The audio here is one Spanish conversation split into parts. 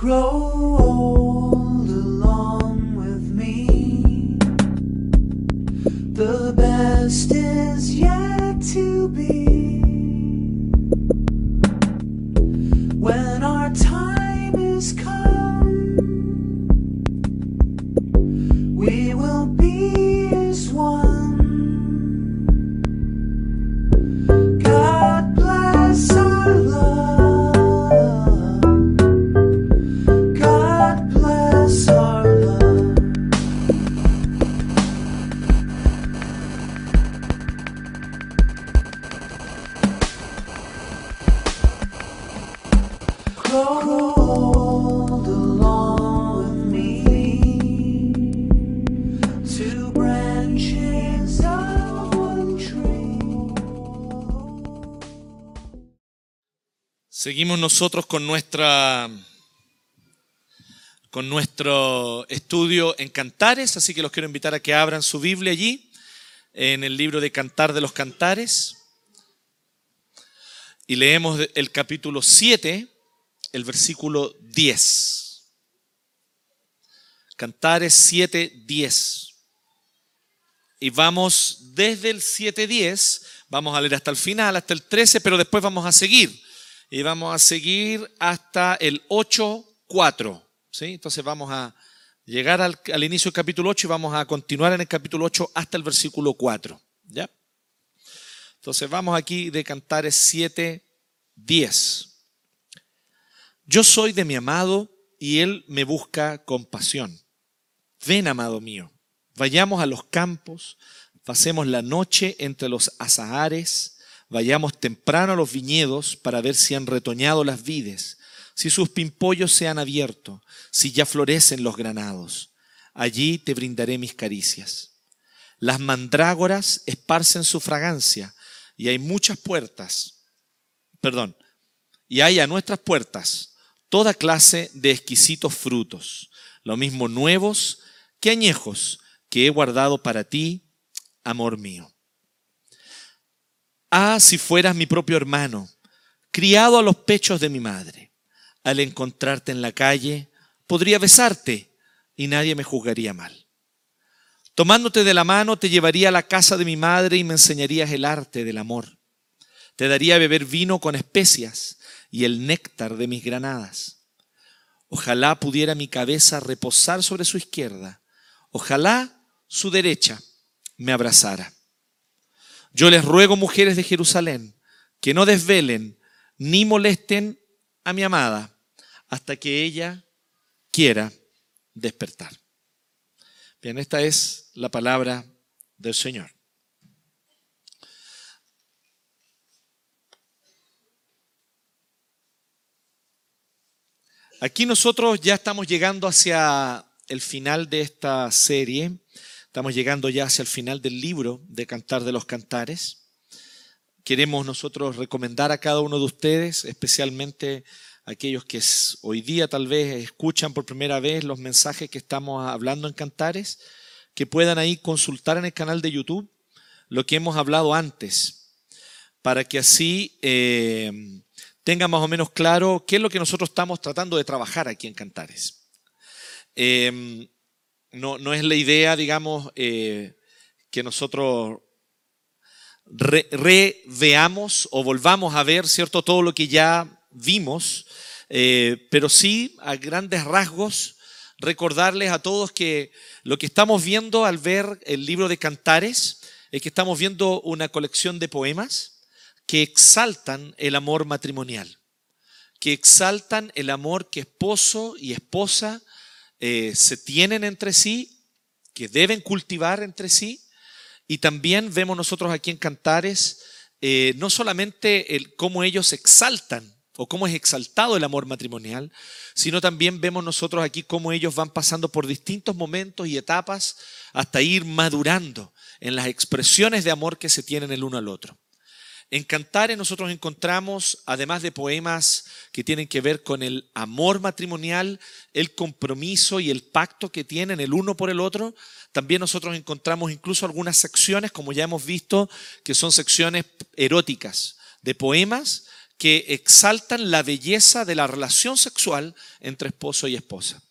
grow old along with me. The best is yet to be. Seguimos nosotros con nuestra con nuestro estudio en Cantares, así que los quiero invitar a que abran su Biblia allí en el libro de Cantar de los Cantares. Y leemos el capítulo 7, el versículo 10. Cantares 7, 10. Y vamos desde el 7.10, vamos a leer hasta el final, hasta el 13, pero después vamos a seguir. Y vamos a seguir hasta el 8.4. ¿sí? Entonces vamos a llegar al, inicio del capítulo 8 y vamos a continuar en el capítulo 8 hasta el versículo 4. ¿ya? Entonces vamos aquí de Cantares 7.10. Yo soy de mi amado y él me busca con pasión. Ven, amado mío, vayamos a los campos, pasemos la noche entre los azahares, vayamos temprano a los viñedos para ver si han retoñado las vides, si sus pimpollos se han abierto, si ya florecen los granados. Allí te brindaré mis caricias. Las mandrágoras esparcen su fragancia y hay muchas puertas, perdón, y hay a nuestras puertas toda clase de exquisitos frutos, lo mismo nuevos que añejos que he guardado para ti, amor mío. Ah, si fueras mi propio hermano, criado a los pechos de mi madre. Al encontrarte en la calle, podría besarte y nadie me juzgaría mal. Tomándote de la mano, te llevaría a la casa de mi madre y me enseñarías el arte del amor. Te daría a beber vino con especias y el néctar de mis granadas. Ojalá pudiera mi cabeza reposar sobre su izquierda. Ojalá su derecha me abrazara. Yo les ruego, mujeres de Jerusalén, que no desvelen ni molesten a mi amada hasta que ella quiera despertar. Bien, esta es la palabra del Señor. Aquí nosotros ya estamos llegando hacia el final de esta serie. Estamos llegando ya hacia el final del libro de Cantar de los Cantares. Queremos nosotros recomendar a cada uno de ustedes, especialmente aquellos que hoy día tal vez escuchan por primera vez los mensajes que estamos hablando en Cantares, que puedan ahí consultar en el canal de YouTube lo que hemos hablado antes, para que así eh, tengan más o menos claro qué es lo que nosotros estamos tratando de trabajar aquí en Cantares. Eh, no, no es la idea, digamos, eh, que nosotros re- reveamos o volvamos a ver, ¿cierto? Todo lo que ya vimos, eh, pero sí a grandes rasgos recordarles a todos que lo que estamos viendo al ver el libro de Cantares es que estamos viendo una colección de poemas que exaltan el amor matrimonial, que exaltan el amor que esposo y esposa eh, se tienen entre sí, que deben cultivar entre sí, y también vemos nosotros aquí en Cantares eh, no solamente cómo ellos exaltan o cómo es exaltado el amor matrimonial, sino también vemos nosotros aquí cómo ellos van pasando por distintos momentos y etapas hasta ir madurando en las expresiones de amor que se tienen el uno al otro. En Cantares nosotros encontramos, además de poemas que tienen que ver con el amor matrimonial, el compromiso y el pacto que tienen el uno por el otro, también nosotros encontramos incluso algunas secciones, como ya hemos visto, que son secciones eróticas, de poemas que exaltan la belleza de la relación sexual entre esposo y esposa.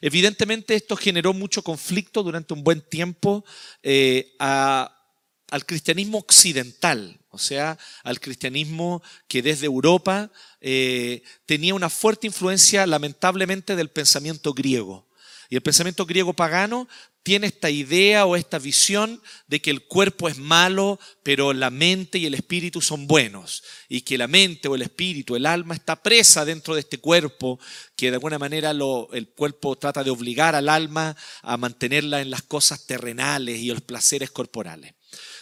Evidentemente esto generó mucho conflicto durante un buen tiempo eh, al cristianismo occidental, o sea, al cristianismo que desde Europa eh, tenía una fuerte influencia lamentablemente del pensamiento griego. Y el pensamiento griego pagano tiene esta idea o esta visión de que el cuerpo es malo, pero la mente y el espíritu son buenos. Y que la mente o el espíritu, el alma está presa dentro de este cuerpo, que de alguna manera el cuerpo trata de obligar al alma a mantenerla en las cosas terrenales y los placeres corporales.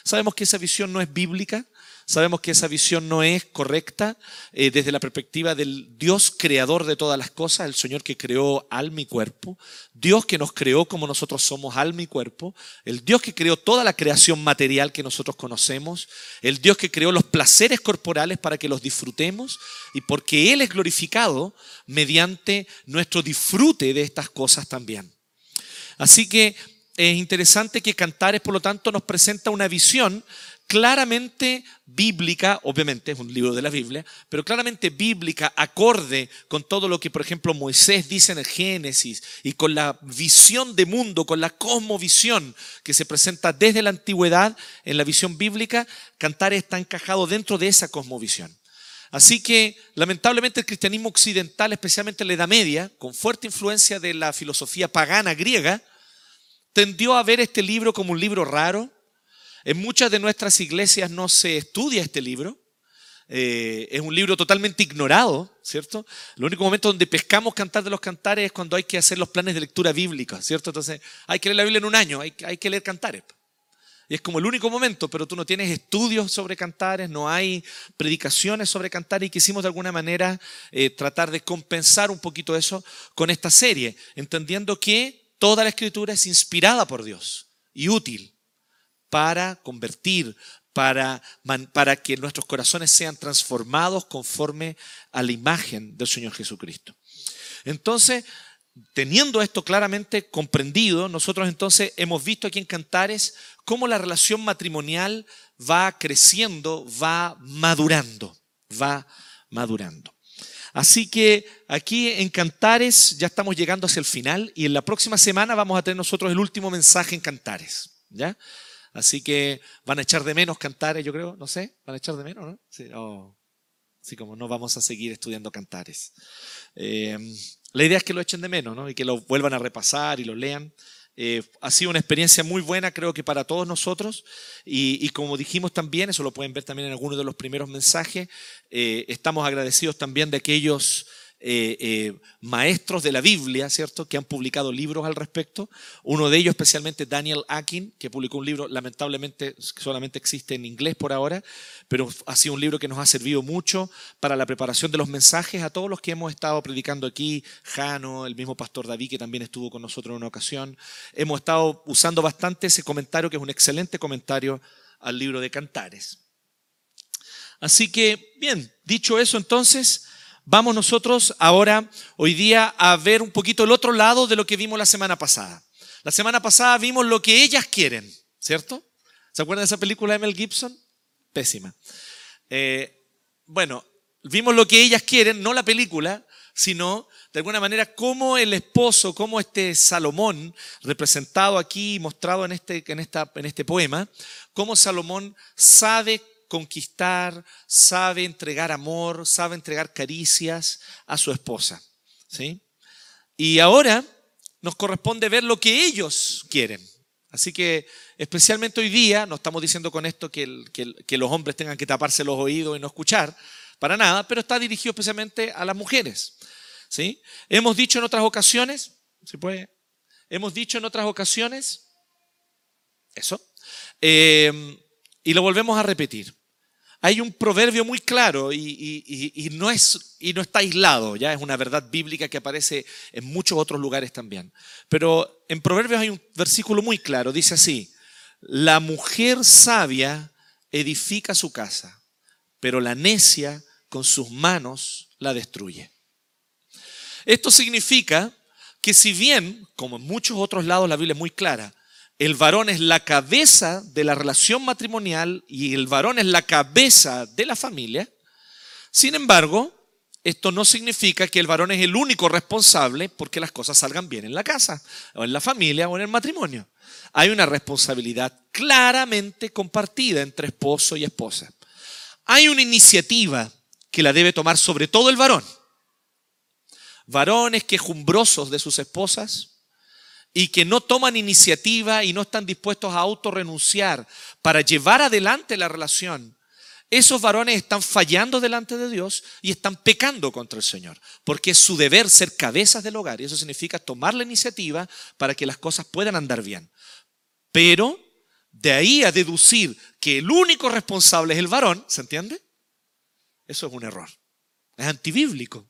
Sabemos que esa visión no es bíblica, Sabemos que esa visión no es correcta eh, desde la perspectiva del Dios creador de todas las cosas, el Señor que creó alma y cuerpo, Dios que nos creó como nosotros somos alma y cuerpo, el Dios que creó toda la creación material que nosotros conocemos, el Dios que creó los placeres corporales para que los disfrutemos y porque Él es glorificado mediante nuestro disfrute de estas cosas también. Así que es interesante que Cantares, por lo tanto, nos presenta una visión claramente bíblica, obviamente es un libro de la Biblia, pero claramente bíblica, acorde con todo lo que, por ejemplo, Moisés dice en el Génesis y con la visión de mundo, con la cosmovisión que se presenta desde la antigüedad en la visión bíblica, Cantares está encajado dentro de esa cosmovisión. Así que, lamentablemente, el cristianismo occidental, especialmente en la Edad Media, con fuerte influencia de la filosofía pagana griega, tendió a ver este libro como un libro raro, en muchas de nuestras iglesias no se estudia este libro. Eh, es un libro totalmente ignorado, ¿cierto? El único momento donde pescamos cantar de los cantares es cuando hay que hacer los planes de lectura bíblica, ¿cierto? Entonces, hay que leer la Biblia en un año, hay, que leer cantares. Y es como el único momento, pero tú no tienes estudios sobre cantares, no hay predicaciones sobre cantares y quisimos de alguna manera eh, tratar de compensar un poquito eso con esta serie, entendiendo que toda la escritura es inspirada por Dios y útil para convertir, para, para que nuestros corazones sean transformados conforme a la imagen del Señor Jesucristo. Entonces, teniendo esto claramente comprendido, nosotros entonces hemos visto aquí en Cantares cómo la relación matrimonial va creciendo, va madurando, va madurando. Así que aquí en Cantares ya estamos llegando hacia el final y en la próxima semana vamos a tener nosotros el último mensaje en Cantares. ¿ya? Así que van a echar de menos cantares, yo creo, no sé, van a echar de menos, ¿no? Sí, oh, así como no vamos a seguir estudiando cantares. Eh, la idea es que lo echen de menos, ¿no? Y que lo vuelvan a repasar y lo lean. Eh, ha sido una experiencia muy buena, creo que para todos nosotros. Y, como dijimos también, eso lo pueden ver también en algunos de los primeros mensajes, eh, estamos agradecidos también de aquellos eh, eh, maestros de la Biblia, ¿cierto?, que han publicado libros al respecto. Uno de ellos, especialmente Daniel Akin, que publicó un libro, lamentablemente solamente existe en inglés por ahora, pero ha sido un libro que nos ha servido mucho para la preparación de los mensajes a todos los que hemos estado predicando aquí. Jano, el mismo pastor David, que también estuvo con nosotros en una ocasión. Hemos estado usando bastante ese comentario, que es un excelente comentario al libro de Cantares. Así que, bien, dicho eso entonces, Vamos nosotros ahora, hoy día, a ver un poquito el otro lado de lo que vimos la semana pasada. La semana pasada vimos lo que ellas quieren, ¿cierto? ¿Se acuerdan de esa película de Mel Gibson? Pésima. Eh, bueno, vimos lo que ellas quieren, no la película, sino de alguna manera cómo el esposo, cómo este Salomón, representado aquí, mostrado en este, en esta, en este poema, cómo Salomón sabe conquistar, sabe entregar amor, sabe entregar caricias a su esposa. ¿sí? Y ahora nos corresponde ver lo que ellos quieren. Así que especialmente hoy día, no estamos diciendo con esto que, que, los hombres tengan que taparse los oídos y no escuchar, para nada, pero está dirigido especialmente a las mujeres. ¿sí? Hemos dicho en otras ocasiones, ¿se puede? Hemos dicho en otras ocasiones, eso, eh, y lo volvemos a repetir hay un proverbio muy claro y, no no está aislado, ya es una verdad bíblica que aparece en muchos otros lugares también. Pero en proverbios hay un versículo muy claro, dice así, la mujer sabia edifica su casa, pero la necia con sus manos la destruye. Esto significa que si bien, como en muchos otros lados la Biblia es muy clara, el varón es la cabeza de la relación matrimonial y el varón es la cabeza de la familia, Sin embargo, esto no significa que el varón es el único responsable porque las cosas salgan bien en la casa, o en la familia, o en el matrimonio. Hay una responsabilidad claramente compartida entre esposo y esposa. Hay una iniciativa que la debe tomar sobre todo el varón. Varones quejumbrosos de sus esposas y que no toman iniciativa y no están dispuestos a autorrenunciar para llevar adelante la relación esos varones están fallando delante de Dios y están pecando contra el Señor, porque es su deber ser cabezas del hogar y eso significa tomar la iniciativa para que las cosas puedan andar bien. Pero de ahí a deducir que el único responsable es el varón, ¿se entiende? Eso es un error. Es antibíblico.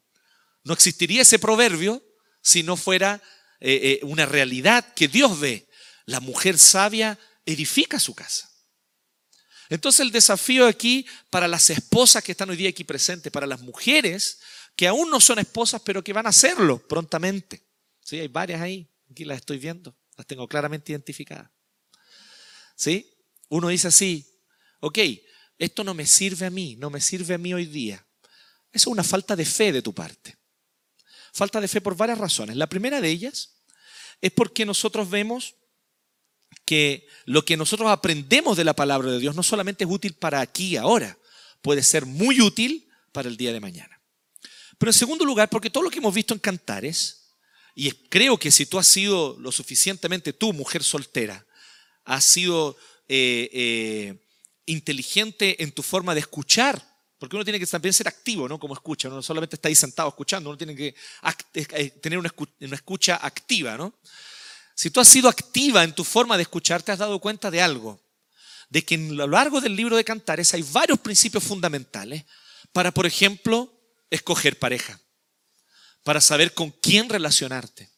No existiría ese proverbio si no fuera eh, eh, una realidad que Dios ve. La mujer sabia edifica su casa. Entonces el desafío aquí para las esposas que están hoy día aquí presentes, para las mujeres que aún no son esposas, pero que van a hacerlo prontamente. Sí, hay varias ahí, aquí las estoy viendo, las tengo claramente identificadas. ¿Sí? Uno dice así, ok, esto no me sirve a mí, no me sirve a mí hoy día. Eso es una falta de fe de tu parte. Falta de fe por varias razones. La primera de ellas es porque nosotros vemos que lo que nosotros aprendemos de la palabra de Dios no solamente es útil para aquí y ahora, puede ser muy útil para el día de mañana. Pero en segundo lugar, porque todo lo que hemos visto en Cantares, y creo que si tú has sido lo suficientemente tú, mujer soltera, has sido eh, eh, inteligente en tu forma de escuchar, porque uno tiene que también ser activo, ¿no? Como escucha, no solamente está ahí sentado escuchando, uno tiene que eh, tener una escucha activa, ¿no? Si tú has sido activa en tu forma de escuchar, te has dado cuenta de algo, de que a lo largo del libro de Cantares hay varios principios fundamentales para, por ejemplo, escoger pareja, para saber con quién relacionarte,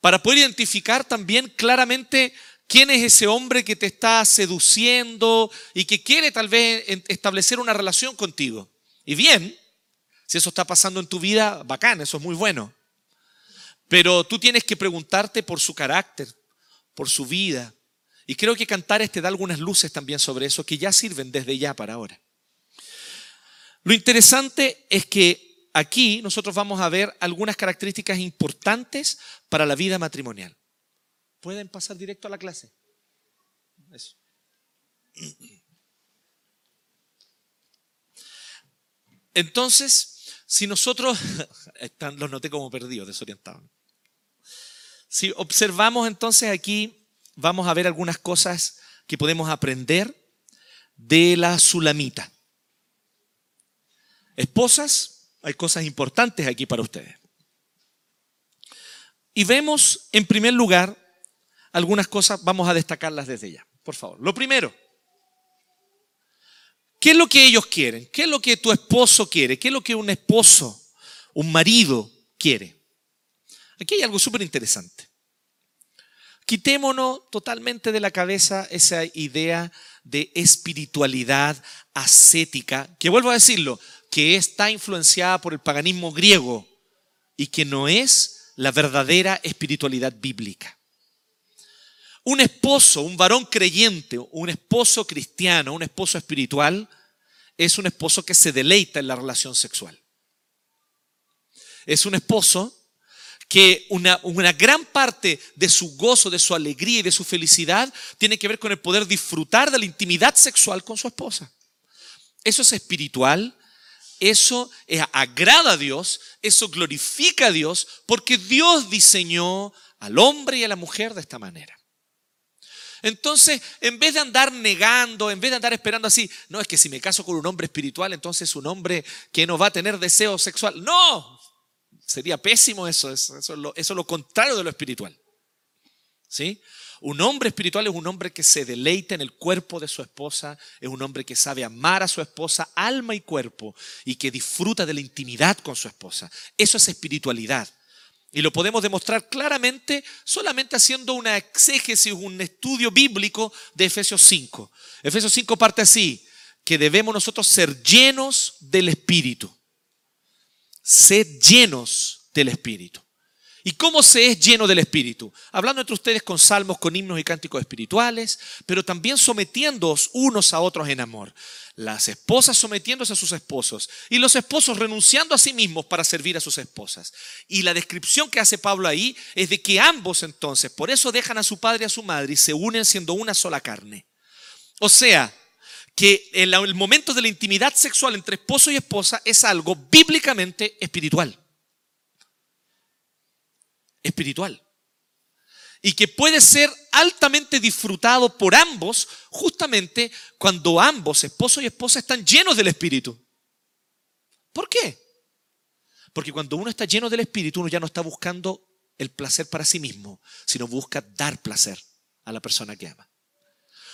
para poder identificar también claramente quién es ese hombre que te está seduciendo y que quiere tal vez establecer una relación contigo. Y bien, si eso está pasando en tu vida, bacán, eso es muy bueno. Pero tú tienes que preguntarte por su carácter, por su vida. Y creo que Cantares te da algunas luces también sobre eso que ya sirven desde ya para ahora. Lo interesante es que aquí nosotros vamos a ver algunas características importantes para la vida matrimonial. ¿Pueden pasar directo a la clase? Eso. Entonces, si nosotros, los noté como perdidos, desorientados. Si observamos entonces aquí, vamos a ver algunas cosas que podemos aprender de la sulamita. Esposas, hay cosas importantes aquí para ustedes. Y vemos, en primer lugar, algunas cosas, vamos a destacarlas desde ya, por favor. Lo primero, ¿qué es lo que ellos quieren? ¿Qué es lo que tu esposo quiere? ¿Qué es lo que un esposo, un marido quiere? Aquí hay algo súper interesante. Quitémonos totalmente de la cabeza esa idea de espiritualidad ascética, que vuelvo a decirlo, que está influenciada por el paganismo griego y que no es la verdadera espiritualidad bíblica. Un esposo, un varón creyente, un esposo cristiano, un esposo espiritual, es un esposo que se deleita en la relación sexual. Es un esposo que una, gran parte de su gozo, de su alegría y de su felicidad tiene que ver con el poder disfrutar de la intimidad sexual con su esposa. Eso es espiritual, eso agrada a Dios, eso glorifica a Dios, porque Dios diseñó al hombre y a la mujer de esta manera. Entonces, en vez de andar negando, en vez de andar esperando así, no es que si me caso con un hombre espiritual, entonces es un hombre que no va a tener deseo sexual. No, Sería pésimo eso, eso, es lo, eso es lo contrario de lo espiritual. ¿Sí? Un hombre espiritual es un hombre que se deleita en el cuerpo de su esposa, es un hombre que sabe amar a su esposa, alma y cuerpo, y que disfruta de la intimidad con su esposa. Eso es espiritualidad. Y lo podemos demostrar claramente solamente haciendo una exégesis, un estudio bíblico de Efesios 5. Efesios 5 parte así, que debemos nosotros ser llenos del Espíritu sed llenos del Espíritu. ¿Y cómo se es lleno del Espíritu? Hablando entre ustedes con salmos, con himnos y cánticos espirituales, pero también sometiéndoos unos a otros en amor. Las esposas sometiéndose a sus esposos y los esposos renunciando a sí mismos para servir a sus esposas. Y la descripción que hace Pablo ahí es de que ambos entonces, por eso dejan a su padre y a su madre y se unen siendo una sola carne. O sea, que el, momento de la intimidad sexual entre esposo y esposa es algo bíblicamente espiritual espiritual. Y que puede ser altamente disfrutado por ambos justamente cuando ambos, esposo y esposa, están llenos del Espíritu. ¿Por qué? Porque cuando uno está lleno del Espíritu, uno ya no está buscando el placer para sí mismo, sino busca dar placer a la persona que ama.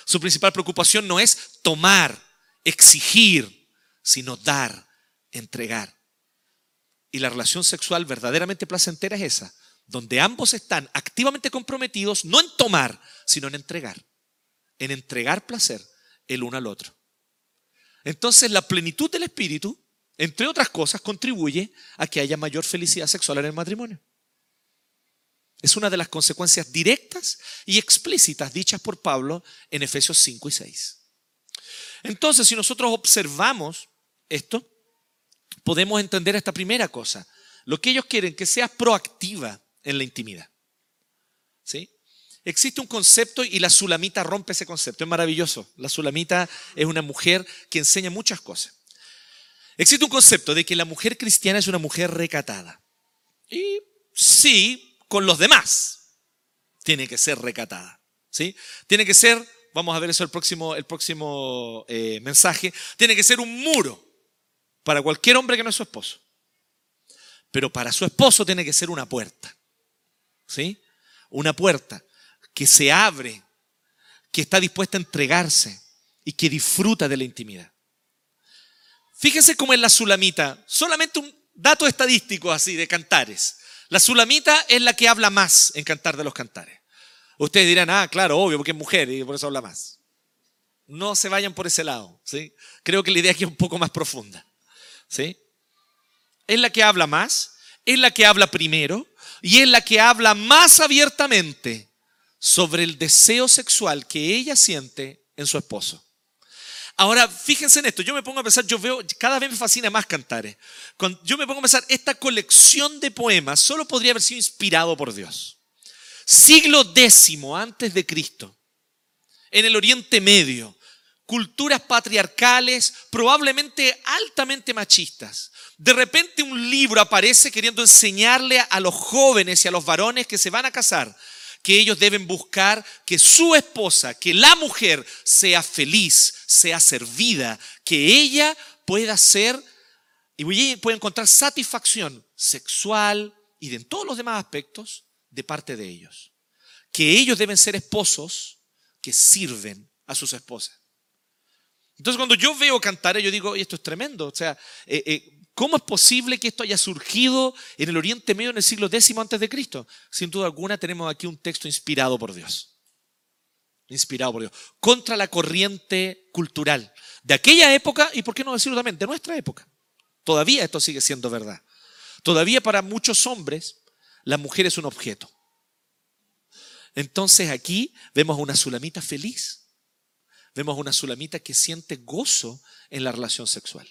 Su principal preocupación no es tomar, exigir, sino dar, entregar. Y la relación sexual verdaderamente placentera es esa, donde ambos están activamente comprometidos, no en tomar, sino en entregar, en entregar placer el uno al otro. Entonces la plenitud del espíritu, entre otras cosas, contribuye a que haya mayor felicidad sexual en el matrimonio. Es una de las consecuencias directas y explícitas dichas por Pablo en Efesios 5 y 6. Entonces, si nosotros observamos esto, podemos entender esta primera cosa. Lo que ellos quieren, que seas proactiva en la intimidad. ¿Sí? Existe un concepto y la sulamita rompe ese concepto. Es maravilloso. La sulamita es una mujer que enseña muchas cosas. Existe un concepto de que la mujer cristiana es una mujer recatada. Y sí, con los demás tiene que ser recatada. ¿Sí? Tiene que ser, vamos a ver eso el próximo, el próximo eh, mensaje, tiene que ser un muro para cualquier hombre que no es su esposo. Pero para su esposo tiene que ser una puerta. ¿Sí? Una puerta que se abre, que está dispuesta a entregarse y que disfruta de la intimidad. Fíjense cómo es la sulamita, solamente un dato estadístico así de cantares. La sulamita es la que habla más en cantar de los cantares. Ustedes dirán, ah, claro, obvio, porque es mujer y por eso habla más. No se vayan por ese lado, ¿sí? Creo que la idea aquí es un poco más profunda, ¿sí? Es la que habla más, es la que habla primero, y es la que habla más abiertamente sobre el deseo sexual que ella siente en su esposo. Ahora, fíjense en esto, yo me pongo a pensar, yo veo, cada vez me fascina más cantares. yo me pongo a pensar, esta colección de poemas solo podría haber sido inspirado por Dios. Siglo X antes de Cristo, en el Oriente Medio, culturas patriarcales, probablemente altamente machistas, de repente un libro aparece queriendo enseñarle a los jóvenes y a los varones que se van a casar que ellos deben buscar que su esposa, que la mujer sea feliz, sea servida, que ella pueda ser y pueda encontrar satisfacción sexual y en todos los demás aspectos de parte de ellos. Que ellos deben ser esposos que sirven a sus esposas. Entonces cuando yo veo cantar, yo digo, esto es tremendo. O sea, eh, eh, ¿Cómo es posible que esto haya surgido en el Oriente Medio en el siglo X antes de Cristo? Sin duda alguna tenemos aquí un texto inspirado por Dios. Inspirado por Dios. Contra la corriente cultural de aquella época y, por qué no decirlo también, de nuestra época. Todavía esto sigue siendo verdad. Todavía para muchos hombres la mujer es un objeto. Entonces aquí vemos a una sulamita feliz. Vemos a una sulamita que siente gozo en la relación sexual.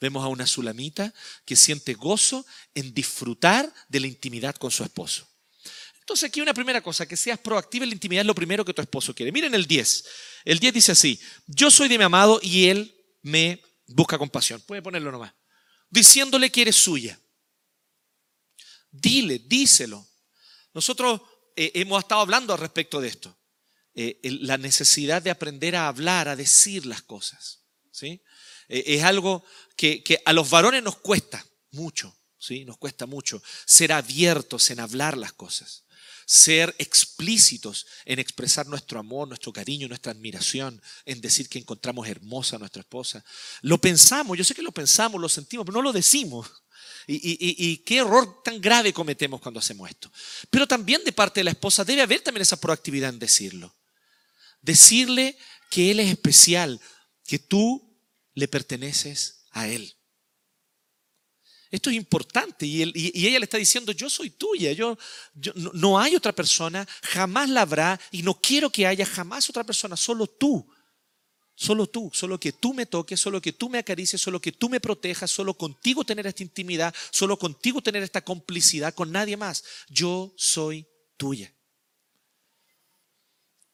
Vemos a una sulamita que siente gozo en disfrutar de la intimidad con su esposo. Entonces aquí una primera cosa, que seas proactiva en la intimidad es lo primero que tu esposo quiere. Miren el 10. El 10 dice así, yo soy de mi amado y él me busca compasión. Puede ponerlo nomás. Diciéndole que eres suya. Dile, díselo. Nosotros eh, hemos estado hablando al respecto de esto. Eh, la necesidad de aprender a hablar, a decir las cosas. ¿sí? Eh, es algo que, a los varones nos cuesta mucho, ¿sí? Nos cuesta mucho ser abiertos en hablar las cosas, ser explícitos en expresar nuestro amor, nuestro cariño, nuestra admiración, en decir que encontramos hermosa a nuestra esposa. Lo pensamos, yo sé que lo pensamos, lo sentimos, pero no lo decimos. Y, y, qué error tan grave cometemos cuando hacemos esto. Pero también de parte de la esposa debe haber también esa proactividad en decirlo. Decirle que Él es especial, que tú le perteneces a Él. Esto es importante. Y, ella le está diciendo, yo soy tuya, yo, yo- no, no hay otra persona, jamás la habrá y no quiero que haya jamás otra persona, solo tú. Solo tú, solo que tú me toques, solo que tú me acaricies, solo que tú me protejas, solo contigo tener esta intimidad, solo contigo tener esta complicidad, con nadie más. Yo soy tuya.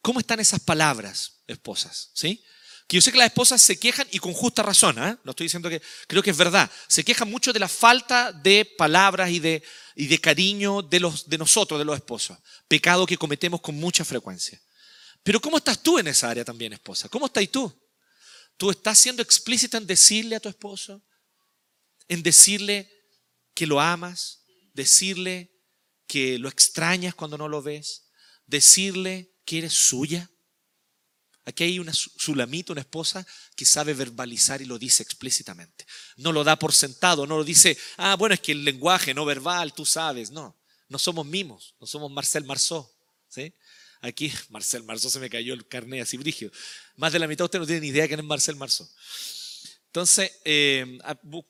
¿Cómo están esas palabras, esposas? ¿Sí? Que yo sé que las esposas se quejan y con justa razón, ¿eh? no estoy diciendo que creo que es verdad. Se quejan mucho de la falta de palabras y de, y de cariño de, los, de nosotros, de los esposos. Pecado que cometemos con mucha frecuencia. Pero ¿cómo estás tú en esa área también, esposa? ¿Cómo estás tú? ¿Tú estás siendo explícita en decirle a tu esposo? En decirle que lo amas, decirle que lo extrañas cuando no lo ves, decirle que eres suya. Aquí hay una su- sulamita, una esposa que sabe verbalizar y lo dice explícitamente. No lo da por sentado, no lo dice, ah, bueno, es que el lenguaje no verbal, tú sabes. No, no somos mimos, no somos Marcel Marceau. ¿sí? Aquí, Marcel Marceau se me cayó el carnet así brigio. Más de la mitad de ustedes no tienen ni idea quién es Marcel Marceau. Entonces, eh,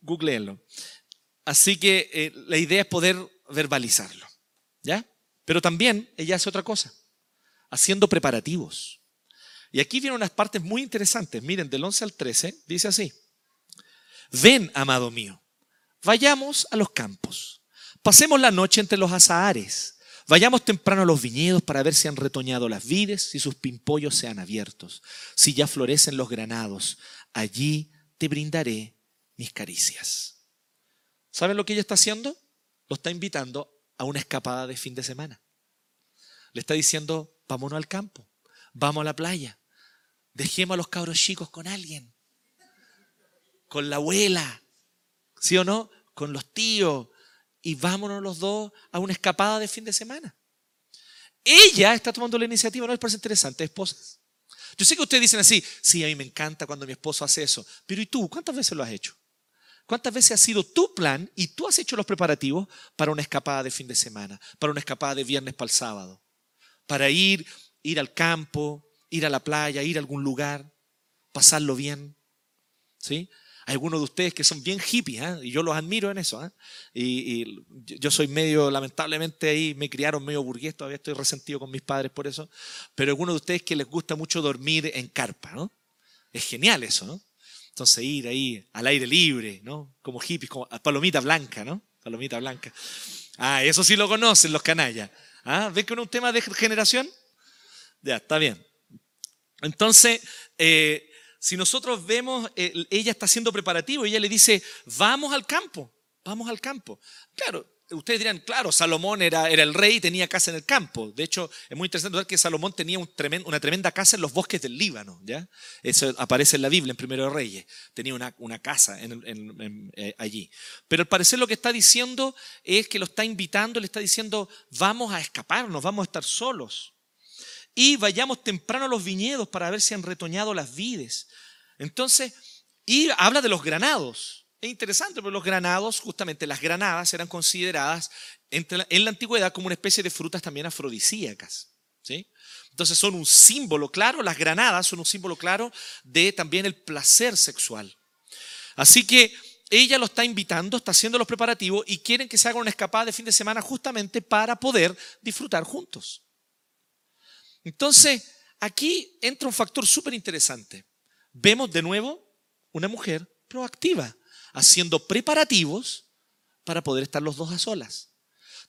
googleenlo. Así que eh, la idea es poder verbalizarlo. ¿Ya? Pero también ella hace otra cosa, haciendo preparativos. Y aquí vienen unas partes muy interesantes. Miren, del 11 al 13 dice así. Ven, amado mío, vayamos a los campos. Pasemos la noche entre los azahares. Vayamos temprano a los viñedos para ver si han retoñado las vides, si sus pimpollos se han abiertos, si ya florecen los granados. Allí te brindaré mis caricias. ¿Saben lo que ella está haciendo? Lo está invitando a una escapada de fin de semana. Le está diciendo, vámonos al campo, vamos a la playa, dejemos a los cabros chicos con alguien, con la abuela, ¿sí o no? Con los tíos, y vámonos los dos a una escapada de fin de semana. Ella está tomando la iniciativa, ¿no les parece interesante, esposas? Yo sé que ustedes dicen así, sí, a mí me encanta cuando mi esposo hace eso, pero ¿y tú? ¿Cuántas veces lo has hecho? ¿Cuántas veces ha sido tu plan y tú has hecho los preparativos para una escapada de fin de semana, para una escapada de viernes para el sábado? Para ir, ir al campo, ir a la playa, ir a algún lugar, pasarlo bien. ¿Sí? Algunos de ustedes que son bien hippies, ¿eh? y yo los admiro en eso. Y, y yo soy medio, lamentablemente ahí me criaron medio burgués, todavía estoy resentido con mis padres por eso. Pero algunos de ustedes que les gusta mucho dormir en carpa, ¿no? Es genial eso, ¿no? Entonces ir ahí al aire libre, ¿no? Como hippies, como palomita blanca, ¿no? Palomita blanca. Ah, eso sí lo conocen los canallas. ¿Ah? ¿Ven que no es un tema de generación? Ya, está bien. Entonces, eh, si nosotros vemos, eh, ella está haciendo preparativo, ella le dice, vamos al campo, vamos al campo. Claro, ustedes dirán, claro, Salomón era, era el rey y tenía casa en el campo. De hecho, es muy interesante ver que Salomón tenía una tremenda casa en los bosques del Líbano. ¿ya? Eso aparece en la Biblia, en Primero de Reyes. Tenía una, una casa en- eh, allí. Pero al parecer lo que está diciendo es que lo está invitando, le está diciendo, vamos a escaparnos, vamos a estar solos y vayamos temprano a los viñedos para ver si han retoñado las vides. Entonces, y habla de los granados. Es interesante, porque los granados, justamente las granadas, eran consideradas en la antigüedad como una especie de frutas también afrodisíacas. ¿sí? Entonces son un símbolo claro, las granadas son un símbolo claro de también el placer sexual. Así que ella lo está invitando, está haciendo los preparativos y quieren que se haga una escapada de fin de semana justamente para poder disfrutar juntos. Entonces, aquí entra un factor súper interesante. Vemos de nuevo una mujer proactiva, haciendo preparativos para poder estar los dos a solas.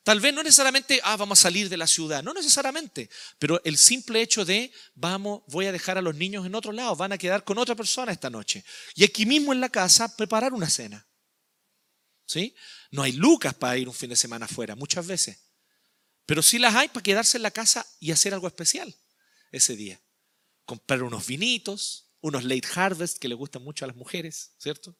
Tal vez no necesariamente, ah, vamos a salir de la ciudad, no necesariamente, pero el simple hecho de, vamos, voy a dejar a los niños en otro lado, van a quedar con otra persona esta noche. Y aquí mismo en la casa preparar una cena. ¿Sí? No hay lucas para ir un fin de semana afuera, muchas veces. Pero sí las hay para quedarse en la casa y hacer algo especial ese día. Comprar unos vinitos, unos late harvest que le gustan mucho a las mujeres, ¿cierto?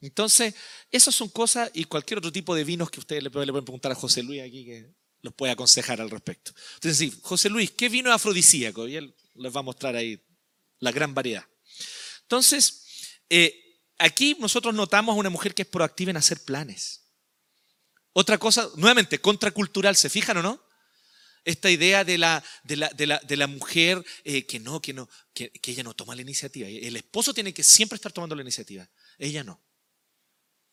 Entonces, esas son cosas y cualquier otro tipo de vinos que ustedes le pueden, preguntar a José Luis aquí que los puede aconsejar al respecto. Entonces, sí, José Luis, ¿qué vino es afrodisíaco? Y él les va a mostrar ahí la gran variedad. Entonces, eh, aquí nosotros notamos a una mujer que es proactiva en hacer planes. Otra cosa, nuevamente, contracultural, ¿se fijan o no? Esta idea de la, de la, de la, de la mujer eh, que no, que no, que, ella no toma la iniciativa. El esposo tiene que siempre estar tomando la iniciativa. Ella no.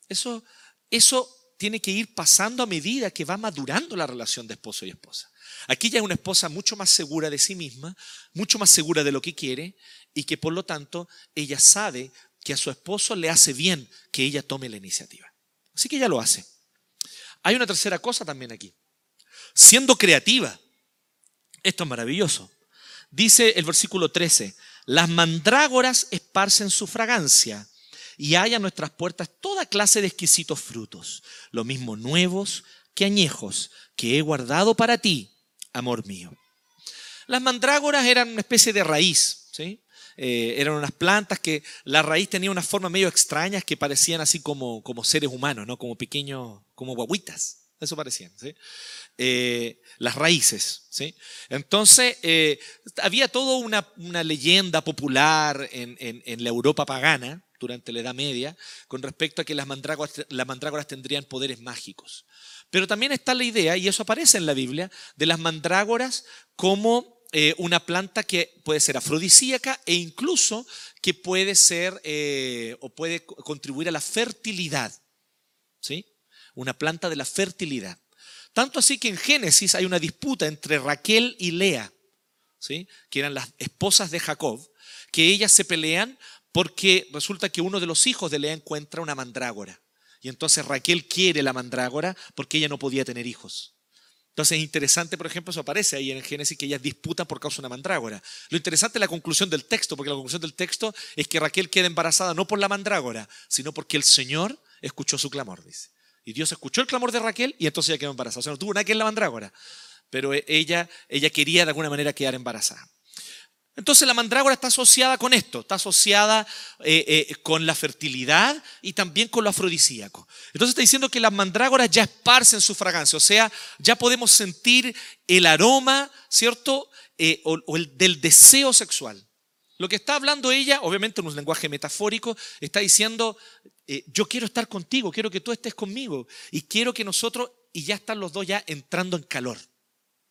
Eso, eso tiene que ir pasando a medida que va madurando la relación de esposo y esposa. Aquí ya es una esposa mucho más segura de sí misma, mucho más segura de lo que quiere y que por lo tanto ella sabe que a su esposo le hace bien que ella tome la iniciativa. Así que ella lo hace. Hay una tercera cosa también aquí. Siendo creativa. Esto es maravilloso. Dice el versículo 13, las mandrágoras esparcen su fragancia y hay a nuestras puertas toda clase de exquisitos frutos, lo mismo nuevos que añejos, que he guardado para ti, amor mío. Las mandrágoras eran una especie de raíz, ¿sí? Eh, eran unas plantas que la raíz tenía una forma medio extrañas que parecían así como, como seres humanos, ¿no? como pequeños, como guaguitas, eso parecían. ¿sí? Eh, las raíces. ¿sí? Entonces, eh, había toda una, una leyenda popular en, en, en, la Europa pagana durante la Edad Media con respecto a que las mandrágoras, las mandrágoras tendrían poderes mágicos. Pero también está la idea, y eso aparece en la Biblia, de las mandrágoras como eh, una planta que puede ser afrodisíaca e incluso que puede ser eh, o puede contribuir a la fertilidad. ¿Sí? Una planta de la fertilidad. Tanto así que en Génesis hay una disputa entre Raquel y Lea, ¿sí? que eran las esposas de Jacob, que ellas se pelean porque resulta que uno de los hijos de Lea encuentra una mandrágora. Y entonces Raquel quiere la mandrágora porque ella no podía tener hijos. Entonces es interesante, por ejemplo, eso aparece ahí en el Génesis que ellas disputan por causa de una mandrágora. Lo interesante es la conclusión del texto, porque la conclusión del texto es que Raquel queda embarazada no por la mandrágora, sino porque el Señor escuchó su clamor, dice. Y Dios escuchó el clamor de Raquel y entonces ella quedó embarazada. O sea, no tuvo nada que la mandrágora, pero ella, ella quería de alguna manera quedar embarazada. Entonces la mandrágora está asociada con esto, está asociada eh, eh, con la fertilidad y también con lo afrodisíaco. Entonces está diciendo que las mandrágoras ya esparcen su fragancia, o sea, ya podemos sentir el aroma, ¿cierto? Eh, o, el del deseo sexual. Lo que está hablando ella, obviamente en un lenguaje metafórico, está diciendo, yo quiero estar contigo, quiero que tú estés conmigo y quiero que nosotros, y ya están los dos ya entrando en calor.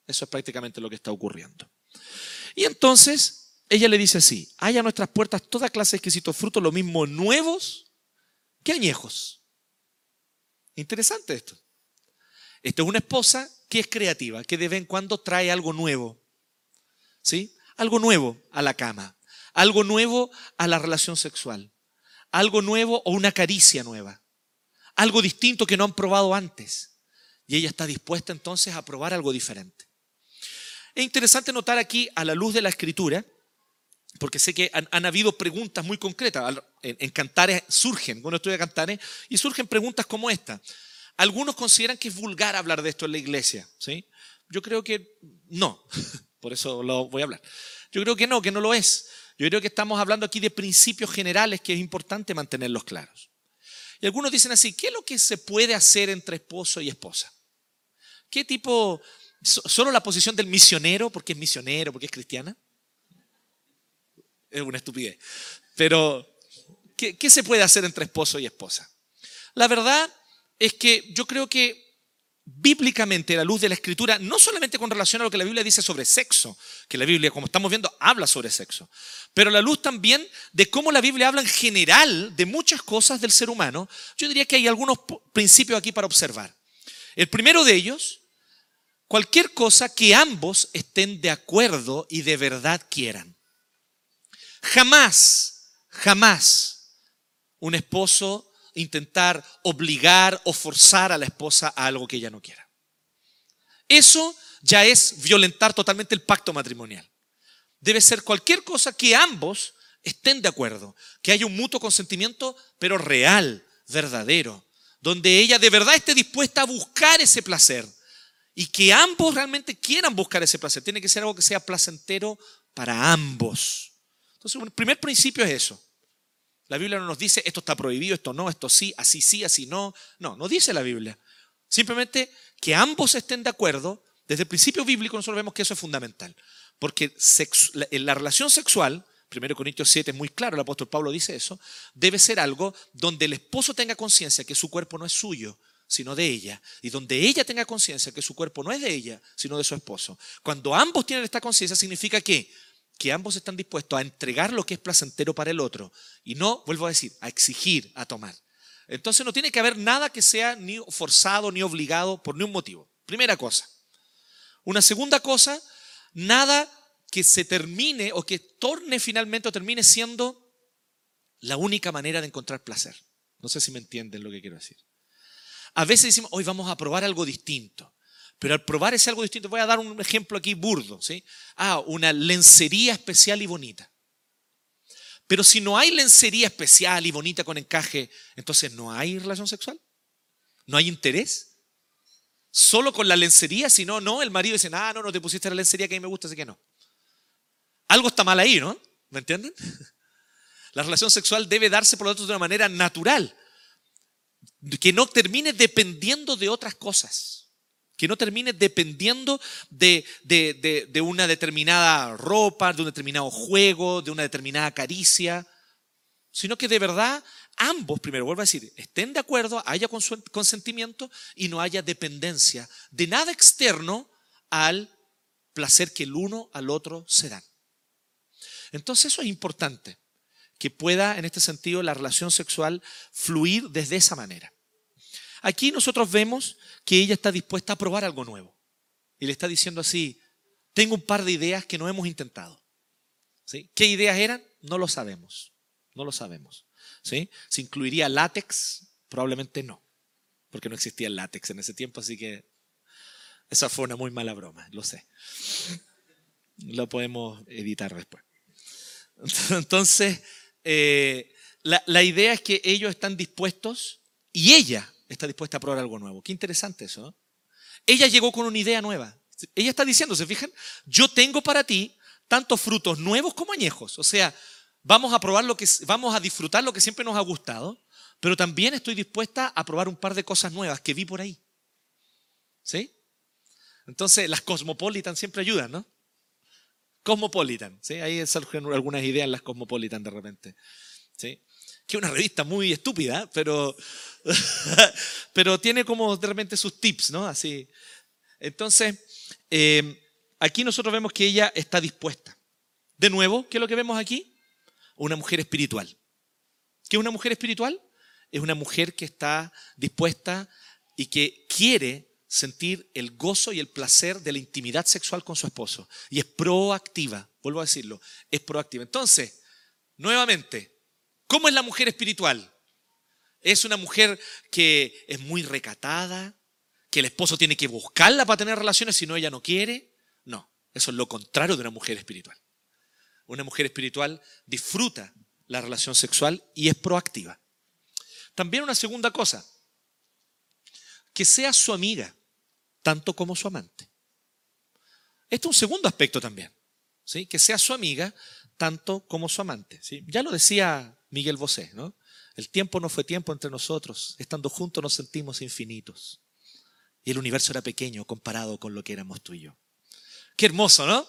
Eso es prácticamente lo que está ocurriendo. Y entonces ella le dice así, hay a nuestras puertas toda clase de exquisitos frutos, lo mismo nuevos que añejos. Interesante esto. Esta es una esposa que es creativa, que de vez en cuando trae algo nuevo. ¿Sí? Algo nuevo a la cama, algo nuevo a la relación sexual, algo nuevo o una caricia nueva, algo distinto que no han probado antes. Y ella está dispuesta entonces a probar algo diferente. Es interesante notar aquí, a la luz de la escritura, porque sé que han, habido preguntas muy concretas. En, en, Cantares surgen, cuando estudia Cantares, y surgen preguntas como esta. Algunos consideran que es vulgar hablar de esto en la iglesia. ¿sí? Yo creo que no, por eso lo voy a hablar. Yo creo que no, que no lo es. Yo creo que estamos hablando aquí de principios generales que es importante mantenerlos claros. Y algunos dicen así, ¿qué es lo que se puede hacer entre esposo y esposa? ¿Qué tipo ¿Solo la posición del misionero porque es misionero, porque es cristiana? Es una estupidez. Pero, ¿qué, ¿qué, se puede hacer entre esposo y esposa? La verdad es que yo creo que bíblicamente, la luz de la escritura, no solamente con relación a lo que la Biblia dice sobre sexo, que la Biblia, como estamos viendo, habla sobre sexo, pero la luz también de cómo la Biblia habla en general de muchas cosas del ser humano, yo diría que hay algunos principios aquí para observar. El primero de ellos cualquier cosa que ambos estén de acuerdo y de verdad quieran. Jamás, jamás un esposo intentar obligar o forzar a la esposa a algo que ella no quiera. Eso ya es violentar totalmente el pacto matrimonial. Debe ser cualquier cosa que ambos estén de acuerdo, que haya un mutuo consentimiento, pero real, verdadero, donde ella de verdad esté dispuesta a buscar ese placer y que ambos realmente quieran buscar ese placer. Tiene que ser algo que sea placentero para ambos. Entonces, el primer principio es eso. La Biblia no nos dice esto está prohibido, esto no, esto sí, así sí, así no. No, no dice la Biblia. Simplemente que ambos estén de acuerdo. Desde el principio bíblico nosotros vemos que eso es fundamental. Porque en la relación sexual, 1 Corintios 7 es muy claro, el apóstol Pablo dice eso, debe ser algo donde el esposo tenga conciencia que su cuerpo no es suyo, sino de ella. Y donde ella tenga conciencia que su cuerpo no es de ella, sino de su esposo. Cuando ambos tienen esta conciencia, significa que, que ambos están dispuestos a entregar lo que es placentero para el otro. Y no, vuelvo a decir, a exigir, a tomar. Entonces no tiene que haber nada que sea ni forzado ni obligado por ningún motivo. Primera cosa. Una segunda cosa, nada que se termine o que torne finalmente o termine siendo la única manera de encontrar placer. No sé si me entienden lo que quiero decir. A veces decimos, hoy vamos a probar algo distinto. Pero al probar ese algo distinto, voy a dar un ejemplo aquí burdo, ¿sí? Ah, una lencería especial y bonita. Pero si no hay lencería especial y bonita con encaje, entonces no hay relación sexual. No hay interés. Solo con la lencería, si no, no, el marido dice, ah, no, no te pusiste la lencería que a mí me gusta, así que no. Algo está mal ahí, ¿no? ¿Me entienden? La relación sexual debe darse, por lo tanto, de una manera natural, que no termine dependiendo de otras cosas que no termine dependiendo de, de, una determinada ropa, de un determinado juego, de una determinada caricia, sino que de verdad ambos, primero vuelvo a decir, estén de acuerdo, haya consentimiento y no haya dependencia de nada externo al placer que el uno al otro se dan. Entonces eso es importante, que pueda en este sentido la relación sexual fluir desde esa manera. Aquí nosotros vemos que ella está dispuesta a probar algo nuevo. Y le está diciendo así, tengo un par de ideas que no hemos intentado. ¿Sí? ¿Qué ideas eran? No lo sabemos. No lo sabemos. ¿Sí? ¿Se incluiría látex? Probablemente no, porque no existía el látex en ese tiempo, así que esa fue una muy mala broma, lo sé. Lo podemos editar después. Entonces, eh, la, idea es que ellos están dispuestos y ella está dispuesta a probar algo nuevo. Qué interesante eso. Ella llegó con una idea nueva. Ella está diciendo, ¿se fijan? Yo tengo para ti tantos frutos nuevos como añejos. O sea, vamos a probar lo que, vamos a disfrutar lo que siempre nos ha gustado, pero también estoy dispuesta a probar un par de cosas nuevas que vi por ahí. ¿Sí? Entonces, las Cosmopolitan siempre ayudan, ¿no? Cosmopolitan, ¿sí? Ahí surgen algunas ideas en las Cosmopolitan de repente. ¿Sí? Que es una revista muy estúpida, pero, pero tiene como de repente sus tips, ¿no? Así. Entonces, eh, aquí nosotros vemos que ella está dispuesta. De nuevo, ¿qué es lo que vemos aquí? Una mujer espiritual. ¿Qué es una mujer espiritual? Es una mujer que está dispuesta y que quiere sentir el gozo y el placer de la intimidad sexual con su esposo. Y es proactiva, vuelvo a decirlo, es proactiva. Entonces, nuevamente, ¿cómo es la mujer espiritual? Es una mujer que es muy recatada, que el esposo tiene que buscarla para tener relaciones si no ella no quiere. No, eso es lo contrario de una mujer espiritual. Una mujer espiritual disfruta la relación sexual y es proactiva. También una segunda cosa, que sea su amiga, tanto como su amante. Este es un segundo aspecto también, ¿sí? que sea su amiga, tanto como su amante. ¿sí? Ya lo decía Miguel Bosé, ¿no? El tiempo no fue tiempo entre nosotros. Estando juntos nos sentimos infinitos. Y el universo era pequeño comparado con lo que éramos tú y yo. Qué hermoso, ¿no?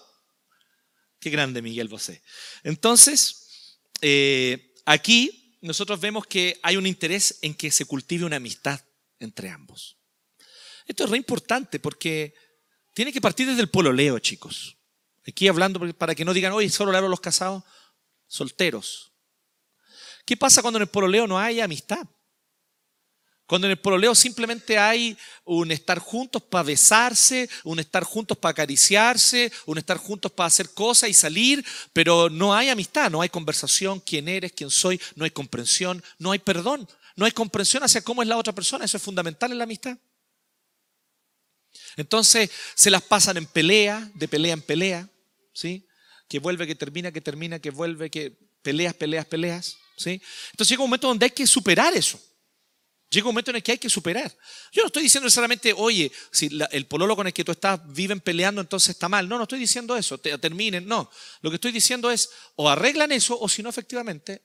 Qué grande Miguel Bosé. Entonces, eh, aquí nosotros vemos que hay un interés en que se cultive una amistad entre ambos. Esto es re importante porque tiene que partir desde el pololeo, chicos. Aquí hablando para que no digan, oye, solo le hablo a los casados solteros. ¿Qué pasa cuando en el pololeo no hay amistad? Cuando en el pololeo simplemente hay un estar juntos para besarse, un estar juntos para acariciarse, un estar juntos para hacer cosas y salir, pero no hay amistad, no hay conversación, quién eres, quién soy, no hay comprensión, no hay perdón, no hay comprensión hacia cómo es la otra persona, eso es fundamental en la amistad. Entonces se las pasan en pelea, de pelea en pelea, ¿sí? Que vuelve, que termina, que termina, que vuelve, que peleas, peleas, peleas. Entonces llega un momento donde hay que superar eso. Llega un momento en el que hay que superar. Yo no estoy diciendo necesariamente, oye, si el pololo con el que tú estás viven peleando, entonces está mal. No, no estoy diciendo eso, terminen. No, lo que estoy diciendo es, o arreglan eso, o si no, efectivamente,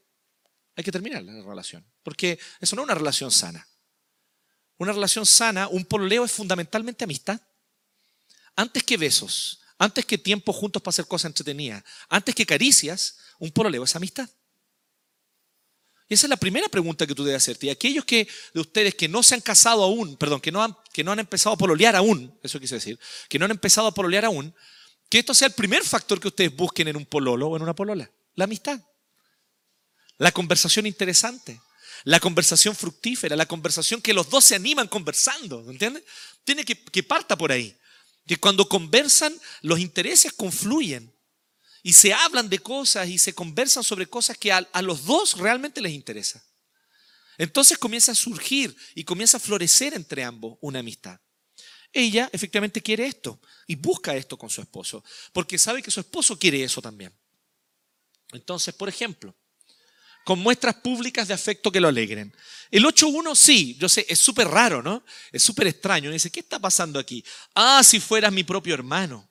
hay que terminar la relación. Porque eso no es una relación sana. Una relación sana, un pololeo es fundamentalmente amistad. Antes que besos, antes que tiempo juntos para hacer cosas entretenidas, antes que caricias, un pololeo es amistad. Y esa es la primera pregunta que tú debes hacerte. Y aquellos que, de ustedes que no se han casado aún, perdón, que no han, que no han empezado a pololear aún, eso quise decir, que no han empezado a pololear aún, que esto sea el primer factor que ustedes busquen en un pololo o en una polola. La amistad. La conversación interesante. La conversación fructífera, la conversación que los dos se animan conversando, ¿entiendes? Tiene que, que parta por ahí. Que cuando conversan, los intereses confluyen y se hablan de cosas y se conversan sobre cosas que a, a los dos realmente les interesa. Entonces comienza a surgir y comienza a florecer entre ambos una amistad. Ella efectivamente quiere esto y busca esto con su esposo, porque sabe que su esposo quiere eso también. Entonces, por ejemplo, con muestras públicas de afecto que lo alegren. El 8.1 sí, yo sé, es súper raro, ¿no? Es súper extraño. dice, ¿qué está pasando aquí? Ah, si fueras mi propio hermano.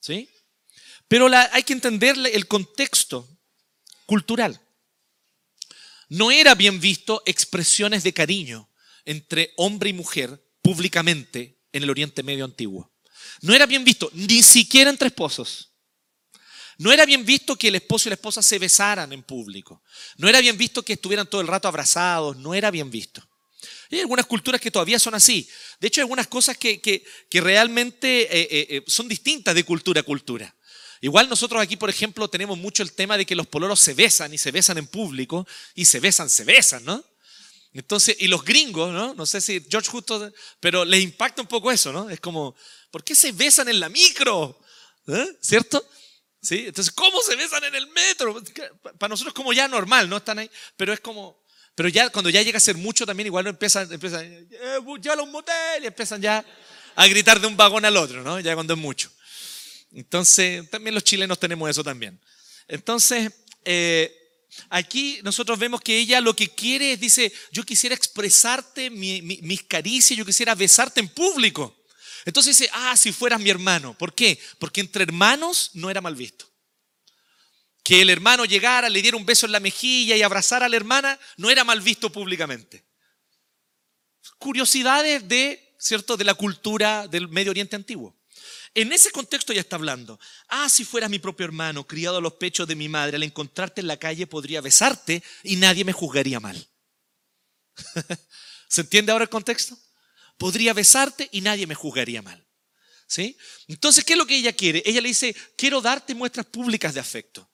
¿Sí? Pero hay que entenderle el contexto cultural. No era bien visto expresiones de cariño entre hombre y mujer públicamente en el Oriente Medio antiguo. No era bien visto, ni siquiera entre esposos. No era bien visto que el esposo y la esposa se besaran en público. No era bien visto que estuvieran todo el rato abrazados. No era bien visto. Hay algunas culturas que todavía son así. De hecho, hay algunas cosas que, que, realmente eh, eh, eh, son distintas de cultura a cultura. Igual nosotros aquí, por ejemplo, tenemos mucho el tema de que los pololos se besan y se besan en público y se besan, se besan, ¿no? Entonces, y los gringos, ¿no? No sé si George Justo, pero les impacta un poco eso, ¿no? Es como, ¿por qué se besan en la micro? ¿Cierto? ¿Sí? Entonces, ¿cómo se besan en el metro? Para nosotros es como ya normal, ¿no? Están ahí, pero es como, pero ya cuando ya llega a ser mucho también igual no empiezan, empiezan, eh, llévalo a un motel y empiezan ya a gritar de un vagón al otro, ¿no? Ya cuando es mucho. Entonces, también los chilenos tenemos eso también. Entonces, eh, aquí nosotros vemos que ella lo que quiere es, dice, yo quisiera expresarte mis caricias, yo quisiera besarte en público. Entonces dice, ah, si fueras mi hermano. ¿Por qué? Porque entre hermanos no era mal visto. Que el hermano llegara, le diera un beso en la mejilla y abrazara a la hermana, no era mal visto públicamente. Curiosidades de, ¿cierto?, de la cultura del Medio Oriente antiguo. En ese contexto ya está hablando. Ah, si fueras mi propio hermano, criado a los pechos de mi madre, al encontrarte en la calle podría besarte y nadie me juzgaría mal. ¿Se entiende ahora el contexto? Podría besarte y nadie me juzgaría mal. ¿Sí? Entonces, ¿qué es lo que ella quiere? Ella le dice, quiero darte muestras públicas de afecto.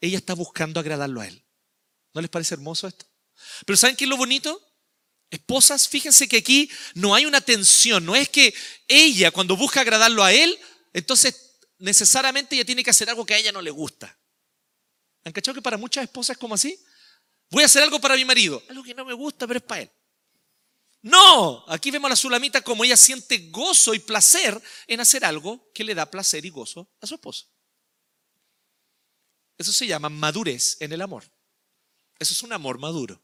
Ella está buscando agradarlo a él. ¿No les parece hermoso esto? Pero ¿saben qué es lo bonito? Esposas, fíjense que aquí no hay una tensión, no es que ella cuando busca agradarlo a él, entonces necesariamente ella tiene que hacer algo que a ella no le gusta. ¿Han cachado que para muchas esposas es como así? Voy a hacer algo para mi marido, algo que no me gusta, pero es para él. No, aquí vemos a la Sulamita como ella siente gozo y placer en hacer algo que le da placer y gozo a su esposo. Eso se llama madurez en el amor. Eso es un amor maduro.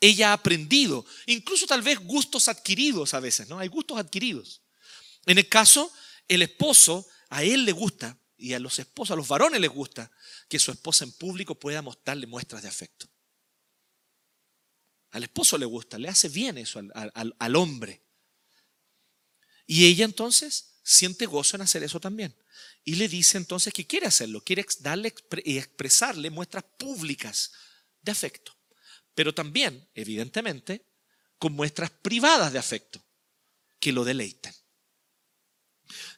Ella ha aprendido, incluso tal vez gustos adquiridos a veces, ¿no? Hay gustos adquiridos. En el caso, el esposo, a él le gusta, y a los esposos, a los varones les gusta, que su esposa en público pueda mostrarle muestras de afecto. Al esposo le gusta, le hace bien eso al, hombre. Y ella entonces siente gozo en hacer eso también. Y le dice entonces que quiere hacerlo, quiere darle y expresarle muestras públicas de afecto. Pero también, evidentemente, con muestras privadas de afecto que lo deleiten.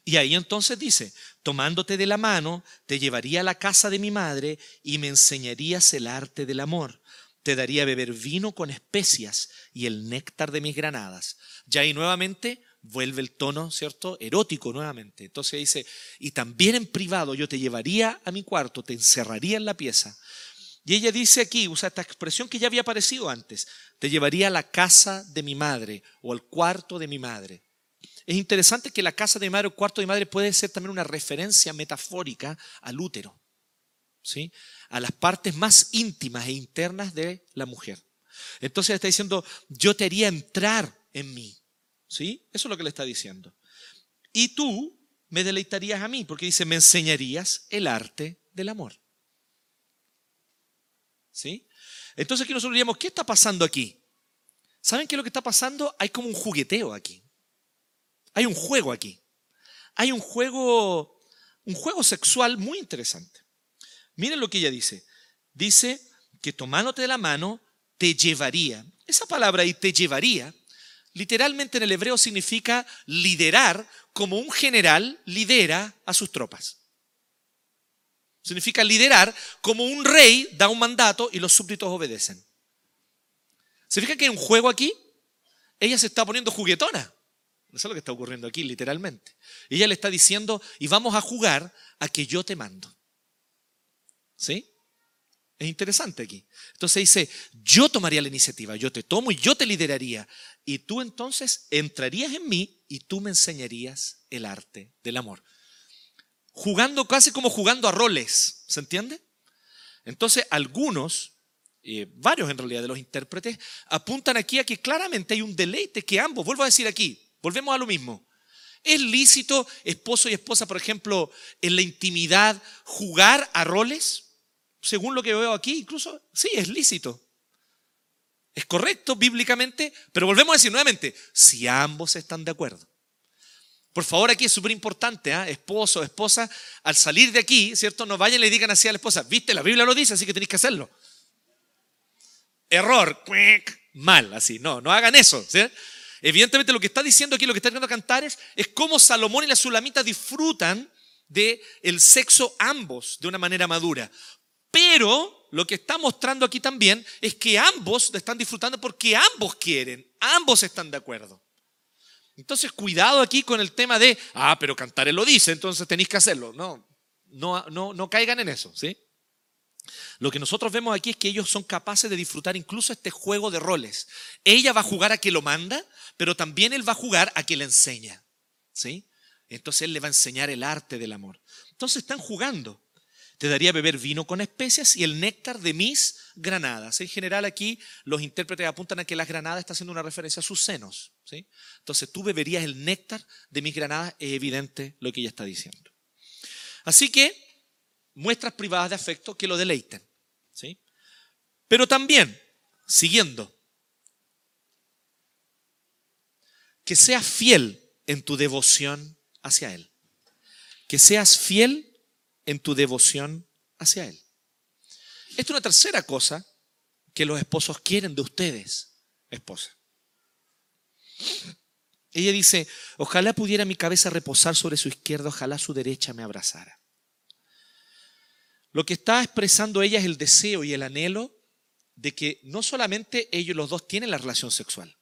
Y ahí entonces dice, tomándote de la mano, te llevaría a la casa de mi madre y me enseñarías el arte del amor te daría beber vino con especias y el néctar de mis granadas. Ya ahí nuevamente vuelve el tono, ¿cierto? Erótico nuevamente. Entonces dice, y también en privado yo te llevaría a mi cuarto, te encerraría en la pieza. Y ella dice aquí, usa esta expresión que ya había aparecido antes, te llevaría a la casa de mi madre o al cuarto de mi madre. Es interesante que la casa de mi madre o cuarto de mi madre puede ser también una referencia metafórica al útero. ¿Sí? A las partes más íntimas e internas de la mujer. Entonces está diciendo, yo te haría entrar en mí. ¿Sí? Eso es lo que le está diciendo. Y tú me deleitarías a mí, porque dice, me enseñarías el arte del amor. ¿Sí? Entonces aquí nosotros diríamos, ¿qué está pasando aquí? ¿Saben qué es lo que está pasando? Hay como un jugueteo aquí. Hay un juego aquí. Hay un juego, un juego sexual muy interesante. Miren lo que ella dice. Dice que tomándote de la mano te llevaría. Esa palabra ahí, te llevaría, literalmente en el hebreo significa liderar como un general lidera a sus tropas. Significa liderar como un rey da un mandato y los súbditos obedecen. ¿Se fija que hay un juego aquí? Ella se está poniendo juguetona. Eso es lo que está ocurriendo aquí, literalmente. Ella le está diciendo, y vamos a jugar a que yo te mando. ¿Sí? Es interesante aquí. Entonces dice, yo tomaría la iniciativa, yo te tomo y yo te lideraría. Y tú entonces entrarías en mí y tú me enseñarías el arte del amor. Jugando casi como jugando a roles, ¿se entiende? Entonces algunos, varios en realidad de los intérpretes, apuntan aquí a que claramente hay un deleite que ambos, vuelvo a decir aquí, volvemos a lo mismo. ¿Es lícito esposo y esposa, por ejemplo, en la intimidad jugar a roles? Según lo que veo aquí, incluso sí, es lícito. Es correcto bíblicamente, pero volvemos a decir nuevamente, si ambos están de acuerdo. Por favor, aquí es súper importante, ¿eh? esposo, esposa, al salir de aquí, ¿cierto? No vayan y le digan así a la esposa, viste, la Biblia lo dice, así que tenéis que hacerlo. Error, mal, así, no, no hagan eso. Evidentemente lo que está diciendo aquí, lo que está diciendo Cantares, es cómo Salomón y la Sulamita disfrutan del el sexo ambos de una manera madura. Pero lo que está mostrando aquí también es que ambos están disfrutando porque ambos quieren, ambos están de acuerdo. Entonces, cuidado aquí con el tema de, ah, pero Cantares lo dice, entonces tenéis que hacerlo. No, no, no, no caigan en eso, ¿sí? Lo que nosotros vemos aquí es que ellos son capaces de disfrutar incluso este juego de roles. Ella va a jugar a que lo manda, pero también él va a jugar a que le enseña, ¿sí? Entonces él le va a enseñar el arte del amor. Entonces están jugando. Te daría beber vino con especias y el néctar de mis granadas. En general aquí los intérpretes apuntan a que las granadas está haciendo una referencia a sus senos. Entonces tú beberías el néctar de mis granadas, es evidente lo que ella está diciendo. Así que muestras privadas de afecto que lo deleiten. Pero también, siguiendo, que seas fiel en tu devoción hacia Él. Que seas fiel en tu devoción hacia Él. Esta es una tercera cosa que los esposos quieren de ustedes, esposa. Ella dice, ojalá pudiera mi cabeza reposar sobre su izquierda, ojalá su derecha me abrazara. Lo que está expresando ella es el deseo y el anhelo de que no solamente ellos los dos tienen la relación sexual.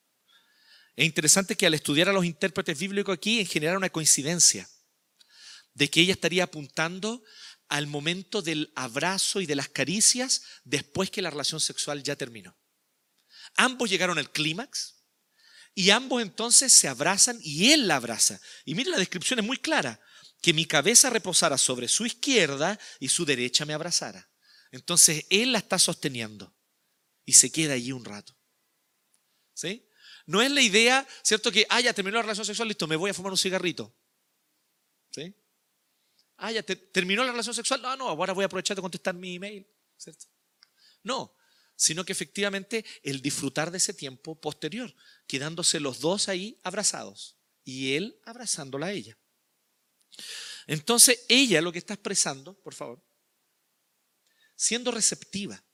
Es interesante que al estudiar a los intérpretes bíblicos aquí en general una coincidencia de que ella estaría apuntando al momento del abrazo y de las caricias después que la relación sexual ya terminó. Ambos llegaron al clímax y ambos entonces se abrazan y él la abraza. Y mire, la descripción es muy clara, que mi cabeza reposara sobre su izquierda y su derecha me abrazara. Entonces él la está sosteniendo y se queda allí un rato. ¿Sí? No es la idea, ¿cierto? Que, ah, ya terminó la relación sexual, listo, me voy a fumar un cigarrito. ¿Sí? Ah, ya terminó la relación sexual. No, no, ahora voy a aprovechar de contestar mi email. No, sino que efectivamente el disfrutar de ese tiempo posterior, quedándose los dos ahí abrazados y él abrazándola a ella. Entonces, ella lo que está expresando, por favor, siendo receptiva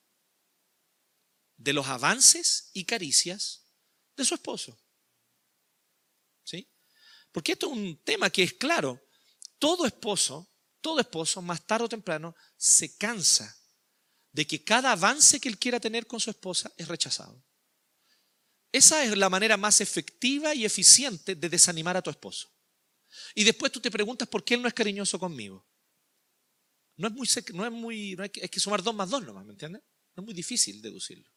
de los avances y caricias de su esposo. ¿Sí? Porque esto es un tema que es claro. Todo esposo todo esposo, más tarde o temprano, se cansa de que cada avance que él quiera tener con su esposa es rechazado. Esa es la manera más efectiva y eficiente de desanimar a tu esposo. Y después tú te preguntas por qué él no es cariñoso conmigo. No es muy, no es muy, hay, que, sumar dos más dos nomás, ¿me entiendes? No es muy difícil deducirlo.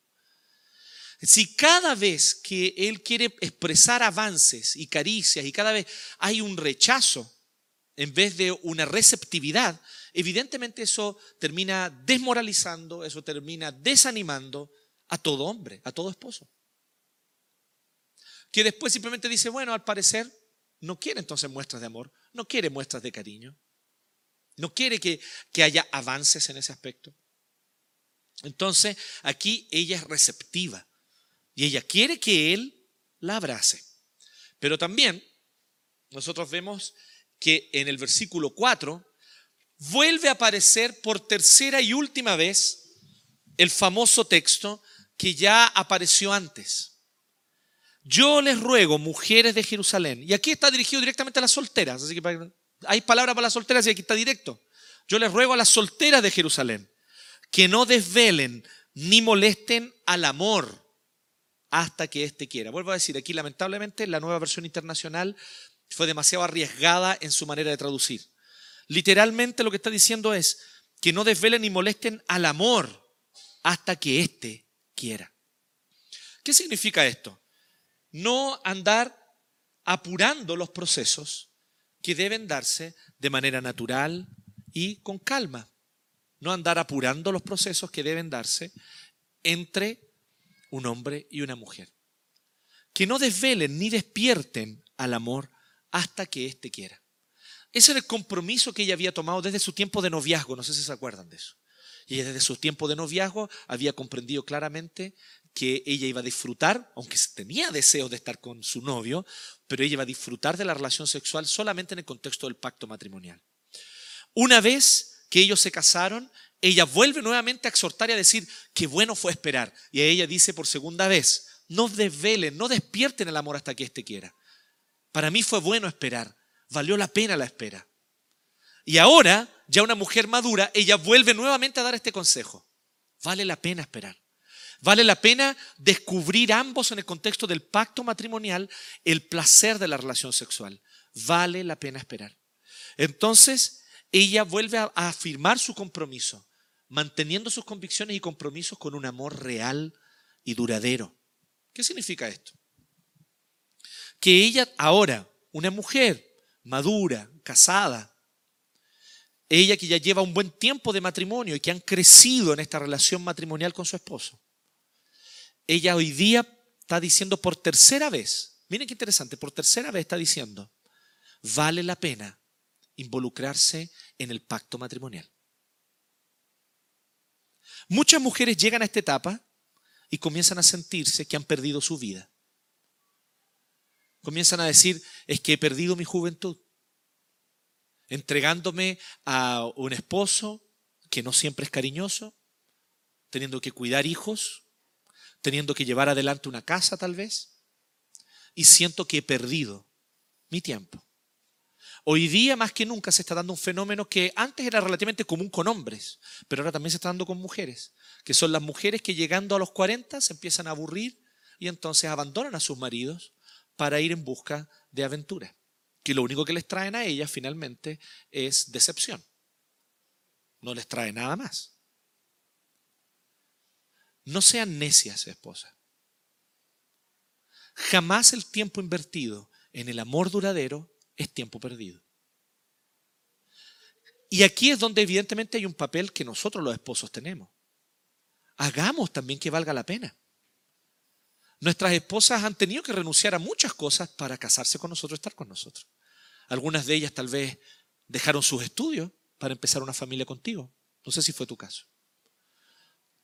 Si cada vez que él quiere expresar avances y caricias y cada vez hay un rechazo, en vez de una receptividad, evidentemente eso termina desmoralizando, eso termina desanimando a todo hombre, a todo esposo. Que después simplemente dice, bueno, al parecer no quiere entonces muestras de amor, no quiere muestras de cariño, no quiere que, que haya avances en ese aspecto. Entonces aquí ella es receptiva y ella quiere que él la abrace. Pero también nosotros vemos que en el versículo 4 vuelve a aparecer por tercera y última vez el famoso texto que ya apareció antes. Yo les ruego, mujeres de Jerusalén, y aquí está dirigido directamente a las solteras, así que hay palabras para las solteras y aquí está directo. Yo les ruego a las solteras de Jerusalén que no desvelen ni molesten al amor hasta que éste quiera. Vuelvo a decir, aquí lamentablemente la nueva versión internacional fue demasiado arriesgada en su manera de traducir. Literalmente lo que está diciendo es que no desvelen ni molesten al amor hasta que éste quiera. ¿Qué significa esto? No andar apurando los procesos que deben darse de manera natural y con calma. No andar apurando los procesos que deben darse entre un hombre y una mujer. Que no desvelen ni despierten al amor hasta que éste quiera. Ese era el compromiso que ella había tomado desde su tiempo de noviazgo, no sé si se acuerdan de eso. Y desde su tiempo de noviazgo había comprendido claramente que ella iba a disfrutar, aunque tenía deseos de estar con su novio, pero ella iba a disfrutar de la relación sexual solamente en el contexto del pacto matrimonial. Una vez que ellos se casaron, ella vuelve nuevamente a exhortar y a decir, qué bueno fue esperar. Y ella dice por segunda vez, no desvelen, no despierten el amor hasta que éste quiera. Para mí fue bueno esperar, valió la pena la espera. Y ahora, ya una mujer madura, ella vuelve nuevamente a dar este consejo. Vale la pena esperar. Vale la pena descubrir ambos en el contexto del pacto matrimonial el placer de la relación sexual. Vale la pena esperar. Entonces, ella vuelve a afirmar su compromiso manteniendo sus convicciones y compromisos con un amor real y duradero. ¿Qué significa esto? Que ella ahora, una mujer madura, casada, ella que ya lleva un buen tiempo de matrimonio y que han crecido en esta relación matrimonial con su esposo, ella hoy día está diciendo por tercera vez, miren qué interesante, por tercera vez está diciendo, vale la pena involucrarse en el pacto matrimonial. Muchas mujeres llegan a esta etapa y comienzan a sentirse que han perdido su vida. Comienzan a decir, es que he perdido mi juventud, entregándome a un esposo que no siempre es cariñoso, teniendo que cuidar hijos, teniendo que llevar adelante una casa tal vez, y siento que he perdido mi tiempo. Hoy día más que nunca se está dando un fenómeno que antes era relativamente común con hombres, pero ahora también se está dando con mujeres, que son las mujeres que llegando a los 40 se empiezan a aburrir y entonces abandonan a sus maridos para ir en busca de aventura, que lo único que les traen a ellas finalmente es decepción. No les trae nada más. No sean necias, esposa. Jamás el tiempo invertido en el amor duradero es tiempo perdido. Y aquí es donde evidentemente hay un papel que nosotros los esposos tenemos. Hagamos también que valga la pena. Nuestras esposas han tenido que renunciar a muchas cosas para casarse con nosotros, estar con nosotros. Algunas de ellas tal vez dejaron sus estudios para empezar una familia contigo. No sé si fue tu caso.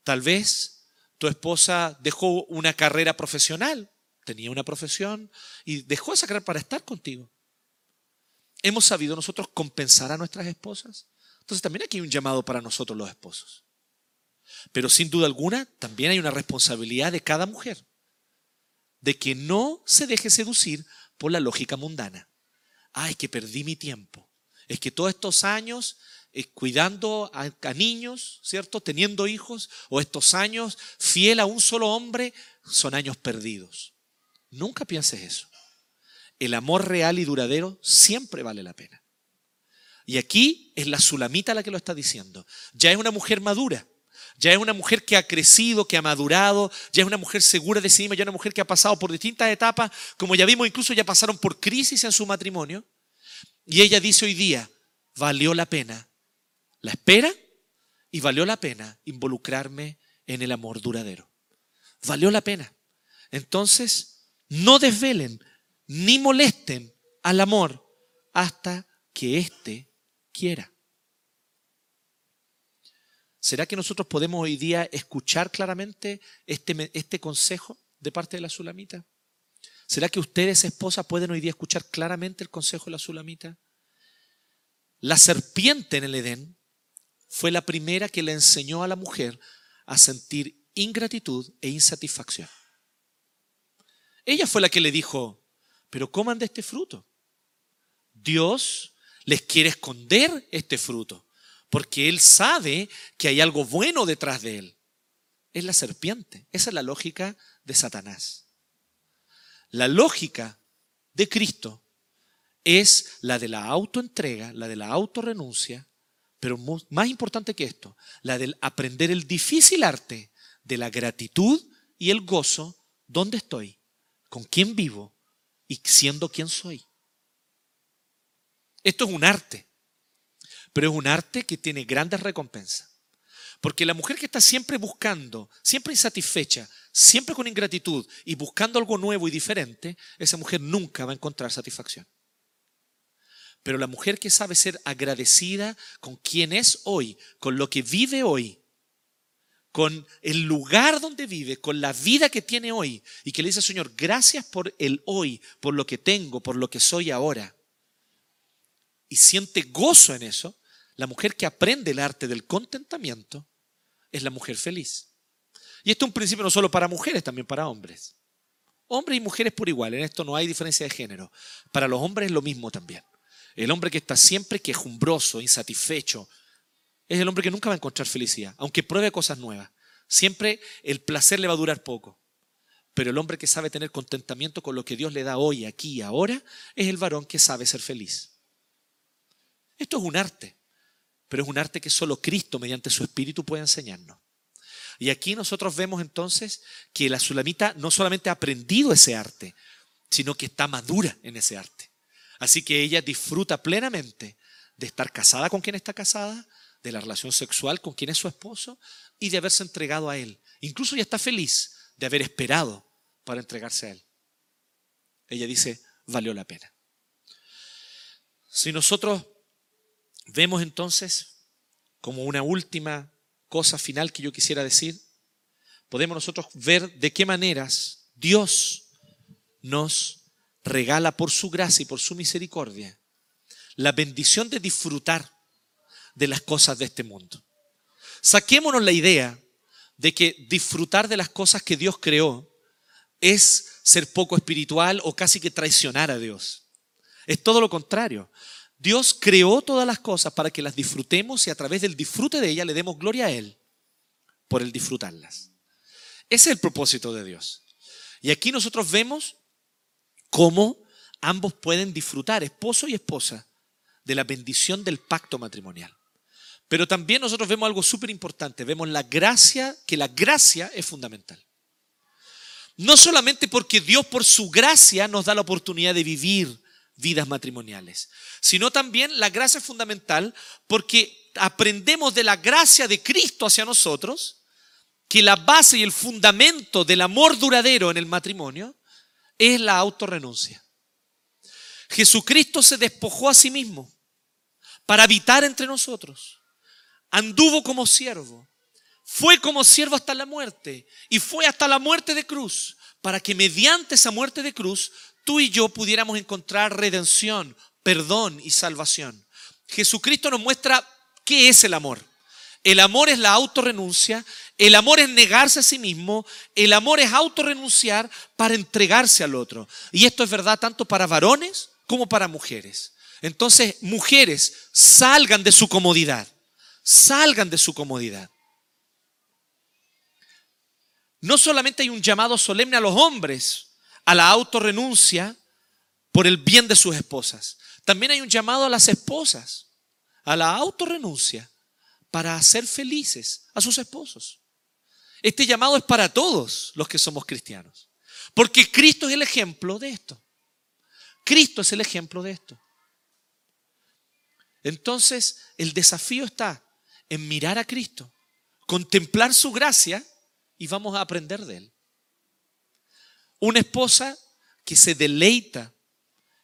Tal vez tu esposa dejó una carrera profesional, tenía una profesión y dejó esa carrera para estar contigo. ¿Hemos sabido nosotros compensar a nuestras esposas? Entonces también aquí hay un llamado para nosotros los esposos. Pero sin duda alguna también hay una responsabilidad de cada mujer de que no se deje seducir por la lógica mundana. Ay, que perdí mi tiempo. Es que todos estos años eh, cuidando a, a niños, ¿cierto? Teniendo hijos, o estos años fiel a un solo hombre, son años perdidos. Nunca pienses eso el amor real y duradero siempre vale la pena. Y aquí es la Sulamita la que lo está diciendo. Ya es una mujer madura. Ya es una mujer que ha crecido, que ha madurado, ya es una mujer segura de sí misma, ya es una mujer que ha pasado por distintas etapas, como ya vimos, incluso ya pasaron por crisis en su matrimonio. Y ella dice hoy día, valió la pena la espera y valió la pena involucrarme en el amor duradero. Valió la pena. Entonces, no desvelen ni molesten al amor hasta que éste quiera. ¿Será que nosotros podemos hoy día escuchar claramente este, este consejo de parte de la Sulamita? ¿Será que ustedes, esposas, pueden hoy día escuchar claramente el consejo de la Sulamita? La serpiente en el Edén fue la primera que le enseñó a la mujer a sentir ingratitud e insatisfacción. Ella fue la que le dijo, pero coman de este fruto. Dios les quiere esconder este fruto, porque él sabe que hay algo bueno detrás de él. Es la serpiente. Esa es la lógica de Satanás. La lógica de Cristo es la de la autoentrega, la de la autorrenuncia, pero más importante que esto, la del aprender el difícil arte de la gratitud y el gozo, ¿dónde estoy? ¿Con quién vivo? Y siendo quien soy. Esto es un arte, pero es un arte que tiene grandes recompensas. Porque la mujer que está siempre buscando, siempre insatisfecha, siempre con ingratitud y buscando algo nuevo y diferente, esa mujer nunca va a encontrar satisfacción. Pero la mujer que sabe ser agradecida con quien es hoy, con lo que vive hoy, con el lugar donde vive, con la vida que tiene hoy, y que le dice, Señor, gracias por el hoy, por lo que tengo, por lo que soy ahora, y siente gozo en eso, la mujer que aprende el arte del contentamiento es la mujer feliz. Y esto es un principio no solo para mujeres, también para hombres. Hombres y mujeres por igual, en esto no hay diferencia de género. Para los hombres es lo mismo también. El hombre que está siempre quejumbroso, insatisfecho, es el hombre que nunca va a encontrar felicidad, aunque pruebe cosas nuevas. Siempre el placer le va a durar poco. Pero el hombre que sabe tener contentamiento con lo que Dios le da hoy, aquí y ahora, es el varón que sabe ser feliz. Esto es un arte, pero es un arte que solo Cristo, mediante su Espíritu, puede enseñarnos. Y aquí nosotros vemos entonces que la sulamita no solamente ha aprendido ese arte, sino que está madura en ese arte. Así que ella disfruta plenamente de estar casada con quien está casada, de la relación sexual con quien es su esposo y de haberse entregado a él. Incluso ella está feliz de haber esperado para entregarse a él. Ella dice, valió la pena. Si nosotros vemos entonces como una última cosa final que yo quisiera decir, podemos nosotros ver de qué maneras Dios nos regala por su gracia y por su misericordia la bendición de disfrutar de las cosas de este mundo. Saquémonos la idea de que disfrutar de las cosas que Dios creó es ser poco espiritual o casi que traicionar a Dios. Es todo lo contrario. Dios creó todas las cosas para que las disfrutemos y a través del disfrute de ellas le demos gloria a Él por el disfrutarlas. Ese es el propósito de Dios. Y aquí nosotros vemos cómo ambos pueden disfrutar, esposo y esposa, de la bendición del pacto matrimonial. Pero también nosotros vemos algo súper importante, vemos la gracia, que la gracia es fundamental. No solamente porque Dios por su gracia nos da la oportunidad de vivir vidas matrimoniales, sino también la gracia es fundamental porque aprendemos de la gracia de Cristo hacia nosotros que la base y el fundamento del amor duradero en el matrimonio es la autorrenuncia. Jesucristo se despojó a sí mismo para habitar entre nosotros. Anduvo como siervo. Fue como siervo hasta la muerte. Y fue hasta la muerte de cruz. Para que mediante esa muerte de cruz, tú y yo pudiéramos encontrar redención, perdón y salvación. Jesucristo nos muestra qué es el amor. El amor es la autorrenuncia, el amor es negarse a sí mismo, el amor es autorrenunciar para entregarse al otro. Y esto es verdad tanto para varones como para mujeres. Entonces, mujeres, salgan de su comodidad, salgan de su comodidad. No solamente hay un llamado solemne a los hombres a la autorrenuncia por el bien de sus esposas, también hay un llamado a las esposas a la autorrenuncia para hacer felices a sus esposos. Este llamado es para todos los que somos cristianos. Porque Cristo es el ejemplo de esto. Cristo es el ejemplo de esto. Entonces, el desafío está en mirar a Cristo, contemplar su gracia y vamos a aprender de él. Una esposa que se deleita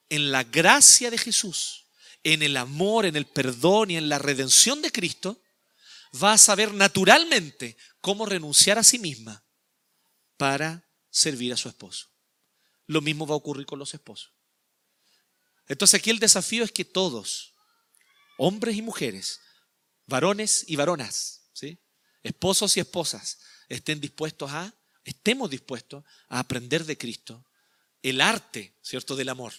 en la gracia de Jesús, en el amor, en el perdón y en la redención de Cristo, va a saber naturalmente cómo renunciar a sí misma para servir a su esposo. Lo mismo va a ocurrir con los esposos. Entonces aquí el desafío es que todos, hombres y mujeres, varones y varonas, ¿sí? esposos y esposas, estén dispuestos a, estemos dispuestos a aprender de Cristo el arte, ¿cierto?, del amor.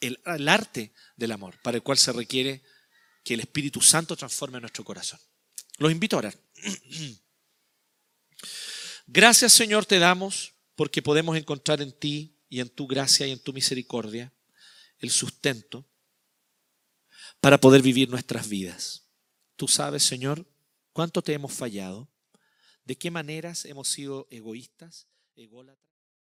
El, el arte del amor, para el cual se requiere que el Espíritu Santo transforme nuestro corazón. Los invito a orar. Gracias Señor te damos porque podemos encontrar en ti y en tu gracia y en tu misericordia el sustento para poder vivir nuestras vidas. Tú sabes, Señor, cuánto te hemos fallado, de qué maneras hemos sido egoístas, ególatras.